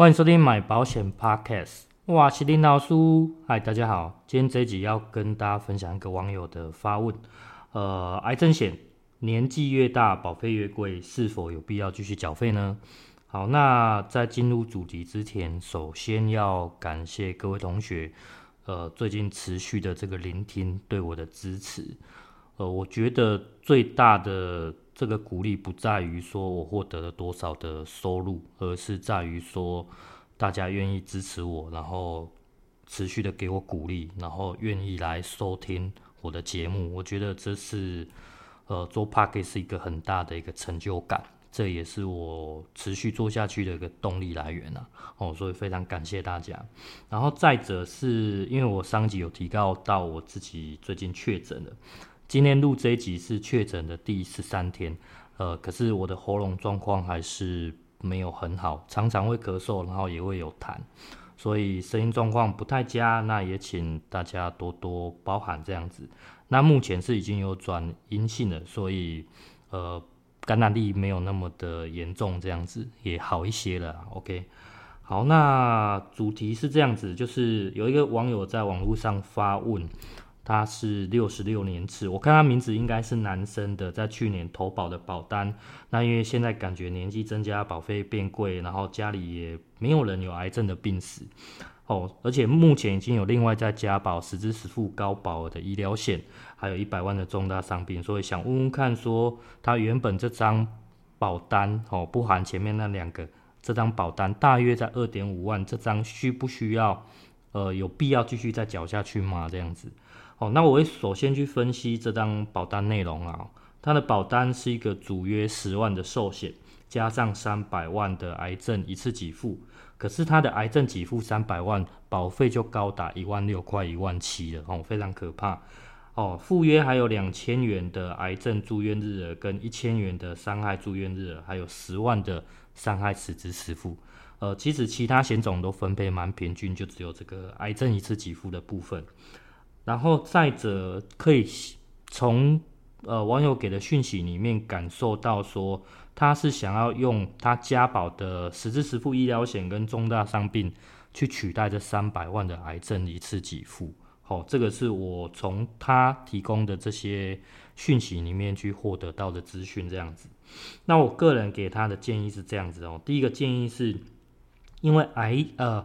欢迎收听买保险 Podcast，我是林老师。嗨，大家好，今天这一集要跟大家分享一个网友的发问。呃，癌症险年纪越大，保费越贵，是否有必要继续缴费呢？好，那在进入主题之前，首先要感谢各位同学，呃，最近持续的这个聆听对我的支持。呃，我觉得最大的。这个鼓励不在于说我获得了多少的收入，而是在于说大家愿意支持我，然后持续的给我鼓励，然后愿意来收听我的节目。我觉得这是呃做 Podcast 是一个很大的一个成就感，这也是我持续做下去的一个动力来源啊。哦，所以非常感谢大家。然后再者是因为我上集有提到到我自己最近确诊了。今天录这一集是确诊的第十三天，呃，可是我的喉咙状况还是没有很好，常常会咳嗽，然后也会有痰，所以声音状况不太佳。那也请大家多多包涵这样子。那目前是已经有转阴性了，所以呃感染力没有那么的严重，这样子也好一些了。OK，好，那主题是这样子，就是有一个网友在网络上发问。他是六十六年次，我看他名字应该是男生的，在去年投保的保单。那因为现在感觉年纪增加，保费变贵，然后家里也没有人有癌症的病史哦，而且目前已经有另外在加保实支实付高保额的医疗险，还有一百万的重大伤病，所以想问问看，说他原本这张保单哦，不含前面那两个，这张保单大约在二点五万，这张需不需要？呃，有必要继续再缴下去吗？这样子。哦，那我会首先去分析这张保单内容啊。它的保单是一个主约十万的寿险，加上三百万的癌症一次给付。可是它的癌症给付三百万，保费就高达一万六块一万七了哦，非常可怕哦。附约还有两千元的癌症住院日额，跟一千元的伤害住院日额，还有十万的伤害实支实付。呃，其实其他险种都分配蛮平均，就只有这个癌症一次给付的部分。然后再者，可以从呃网友给的讯息里面感受到说，他是想要用他家保的实支实付医疗险跟重大伤病去取代这三百万的癌症一次给付。好、哦，这个是我从他提供的这些讯息里面去获得到的资讯，这样子。那我个人给他的建议是这样子哦，第一个建议是，因为癌呃。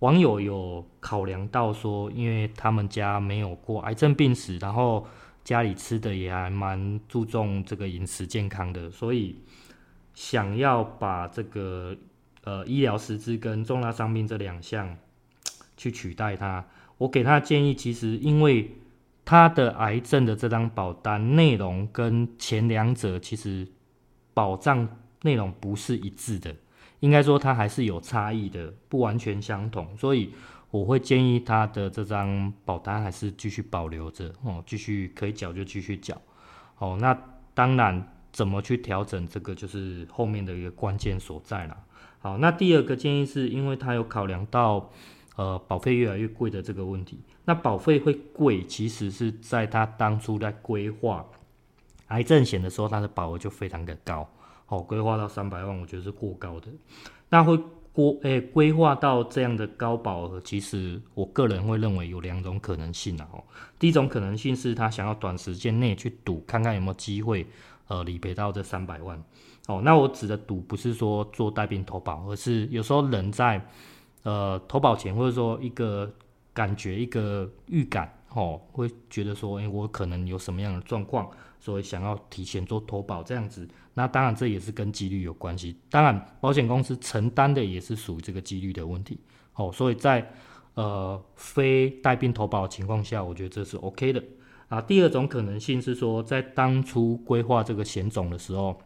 网友有考量到说，因为他们家没有过癌症病史，然后家里吃的也还蛮注重这个饮食健康的，所以想要把这个呃医疗实支跟重大伤病这两项去取代它。我给他的建议，其实因为他的癌症的这张保单内容跟前两者其实保障内容不是一致的。应该说它还是有差异的，不完全相同，所以我会建议他的这张保单还是继续保留着哦，继续可以缴就继续缴。哦，那当然怎么去调整这个就是后面的一个关键所在了。好，那第二个建议是因为他有考量到呃保费越来越贵的这个问题，那保费会贵，其实是在他当初在规划癌症险的时候，他的保额就非常的高。好，规划到三百万，我觉得是过高的。那会过诶，规划到这样的高保额，其实我个人会认为有两种可能性啊。哦，第一种可能性是他想要短时间内去赌，看看有没有机会，呃，理赔到这三百万。哦，那我指的赌不是说做带病投保，而是有时候人在呃投保前，或者说一个感觉、一个预感，哦，会觉得说，诶，我可能有什么样的状况。所以想要提前做投保这样子，那当然这也是跟几率有关系。当然，保险公司承担的也是属于这个几率的问题。哦，所以在呃非带病投保的情况下，我觉得这是 OK 的。啊，第二种可能性是说，在当初规划这个险种的时候，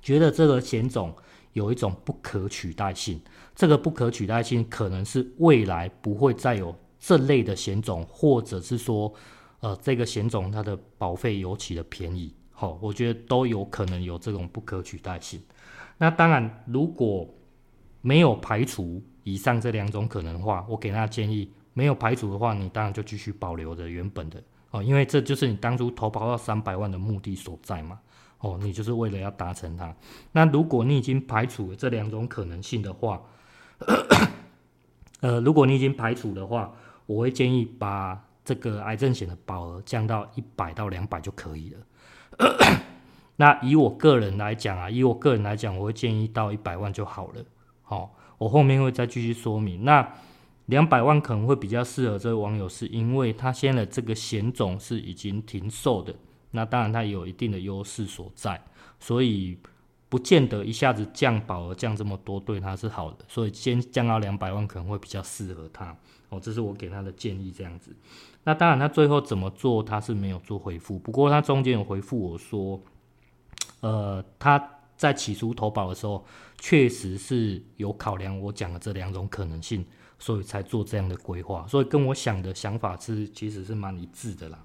觉得这个险种有一种不可取代性。这个不可取代性可能是未来不会再有这类的险种，或者是说。呃，这个险种它的保费尤其的便宜，好、我觉得都有可能有这种不可取代性。那当然，如果没有排除以上这两种可能的话，我给大家建议，没有排除的话，你当然就继续保留着原本的哦，因为这就是你当初投保到三百万的目的所在嘛。哦，你就是为了要达成它。那如果你已经排除了这两种可能性的话，呃，如果你已经排除的话，我会建议把这个癌症险的保额降到一百到两百就可以了。那以我个人来讲啊，以我个人来讲，我会建议到一百万就好了。好、我后面会再继续说明。那两百万可能会比较适合这位网友，是因为他现在的这个险种是已经停售的。那当然，它有一定的优势所在，所以不见得一下子降保额降这么多对他是好的。所以先降到两百万可能会比较适合他。哦，这是我给他的建议，这样子。那当然，他最后怎么做，他是没有做回复。不过他中间有回复我说。呃，他在起初投保的时候，确实是有考量我讲的这两种可能性，所以才做这样的规划。所以跟我想的想法是，其实是蛮一致的啦。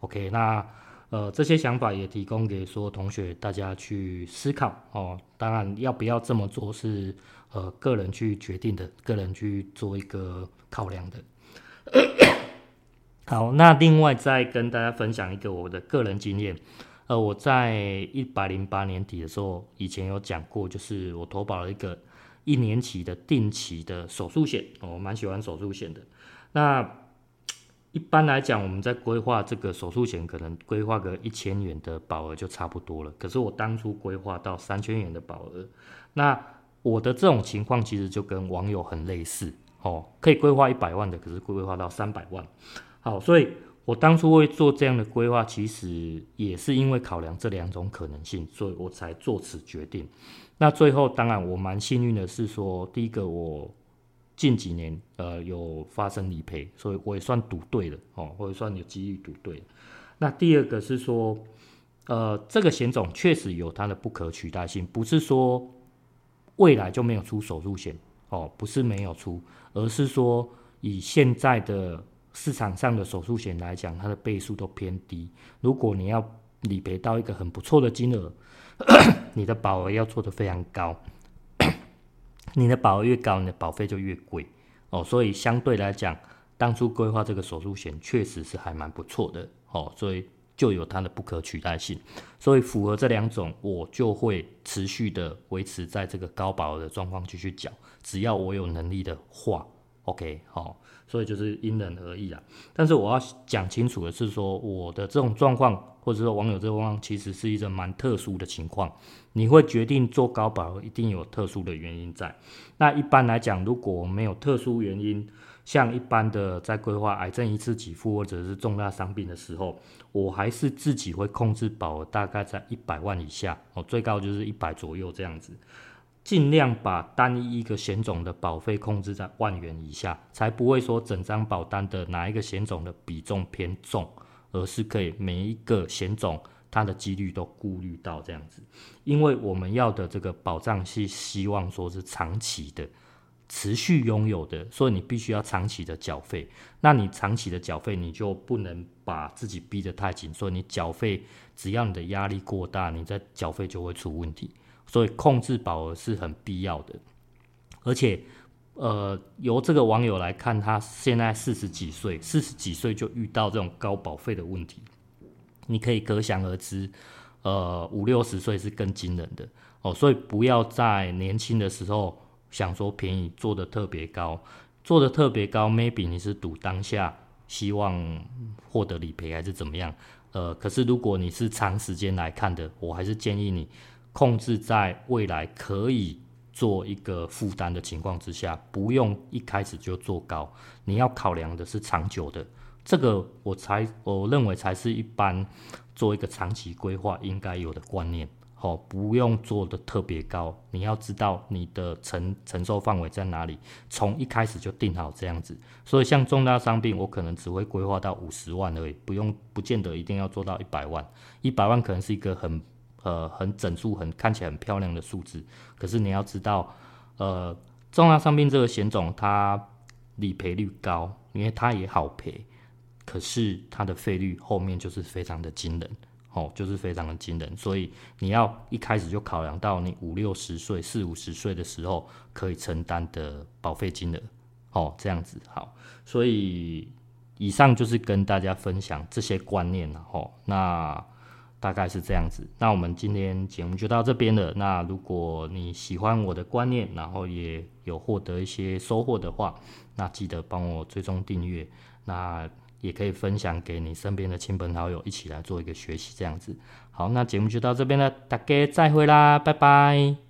OK，那呃，这些想法也提供给所有同学大家去思考哦。当然，要不要这么做是呃个人去决定的，个人去做一个考量的。好，那另外再跟大家分享一个我的个人经验。呃，我在一百零八年底的时候，以前有讲过，就是我投保了一个一年期的定期的手术险，我蛮喜欢手术险的。那一般来讲，我们在规划这个手术险，可能规划个一千元的保额就差不多了。可是我当初规划到三千元的保额，那我的这种情况其实就跟网友很类似哦，可以规划一百万的，可是规划到三百万。好，所以。我当初会做这样的规划，其实也是因为考量这两种可能性，所以我才做此决定。那最后，当然我蛮幸运的是说，第一个我近几年呃有发生理赔，所以我也算赌对了哦，或者算有几率赌对。那第二个是说，呃，这个险种确实有它的不可取代性，不是说未来就没有出手术险哦，不是没有出，而是说以现在的。市场上的手术险来讲，它的倍数都偏低。如果你要理赔到一个很不错的金额，你的保额要做得非常高。你的保额越高，你的保费就越贵哦。所以相对来讲，当初规划这个手术险确实是还蛮不错的哦。所以就有它的不可取代性。所以符合这两种，我就会持续的维持在这个高保额的状况继续缴。只要我有能力的话，OK，好。所以就是因人而异啦，但是我要讲清楚的是说，我的这种状况，或者说网友这种状况，其实是一种蛮特殊的情况。你会决定做高保，一定有特殊的原因在。那一般来讲，如果没有特殊原因，像一般的在规划癌症一次给付或者是重大伤病的时候，我还是自己会控制保额大概在一百万以下，哦，最高就是一百左右这样子。尽量把单一一个险种的保费控制在万元以下，才不会说整张保单的哪一个险种的比重偏重，而是可以每一个险种它的几率都顾虑到这样子。因为我们要的这个保障是希望说是长期的、持续拥有的，所以你必须要长期的缴费。那你长期的缴费，你就不能把自己逼得太紧，所以你缴费只要你的压力过大，你在缴费就会出问题。所以控制保额是很必要的，而且，呃，由这个网友来看，他现在四十几岁，四十几岁就遇到这种高保费的问题，你可以可想而知，呃，五六十岁是更惊人的哦。所以不要在年轻的时候想说便宜做得特别高，做得特别高，maybe 你是赌当下希望获得理赔还是怎么样？呃，可是如果你是长时间来看的，我还是建议你。控制在未来可以做一个负担的情况之下，不用一开始就做高。你要考量的是长久的，这个我才我认为才是一般做一个长期规划应该有的观念。好，不用做的特别高，你要知道你的承承受范围在哪里，从一开始就定好这样子。所以像重大伤病，我可能只会规划到五十万而已，不用不见得一定要做到一百万。一百万可能是一个很。呃，很整数，很看起来很漂亮的数字，可是你要知道，呃，重大伤病这个险种它理赔率高，因为它也好赔，可是它的费率后面就是非常的惊人，哦，就是非常的惊人，所以你要一开始就考量到你五六十岁、四五十岁的时候可以承担的保费金额，哦，这样子好，所以以上就是跟大家分享这些观念了，哦，那。大概是这样子。那我们今天节目就到这边了。那如果你喜欢我的观念，然后也有获得一些收获的话，那记得帮我追踪订阅。那也可以分享给你身边的亲朋好友，一起来做一个学习，这样子。好，那节目就到这边了，大家再会啦，拜拜。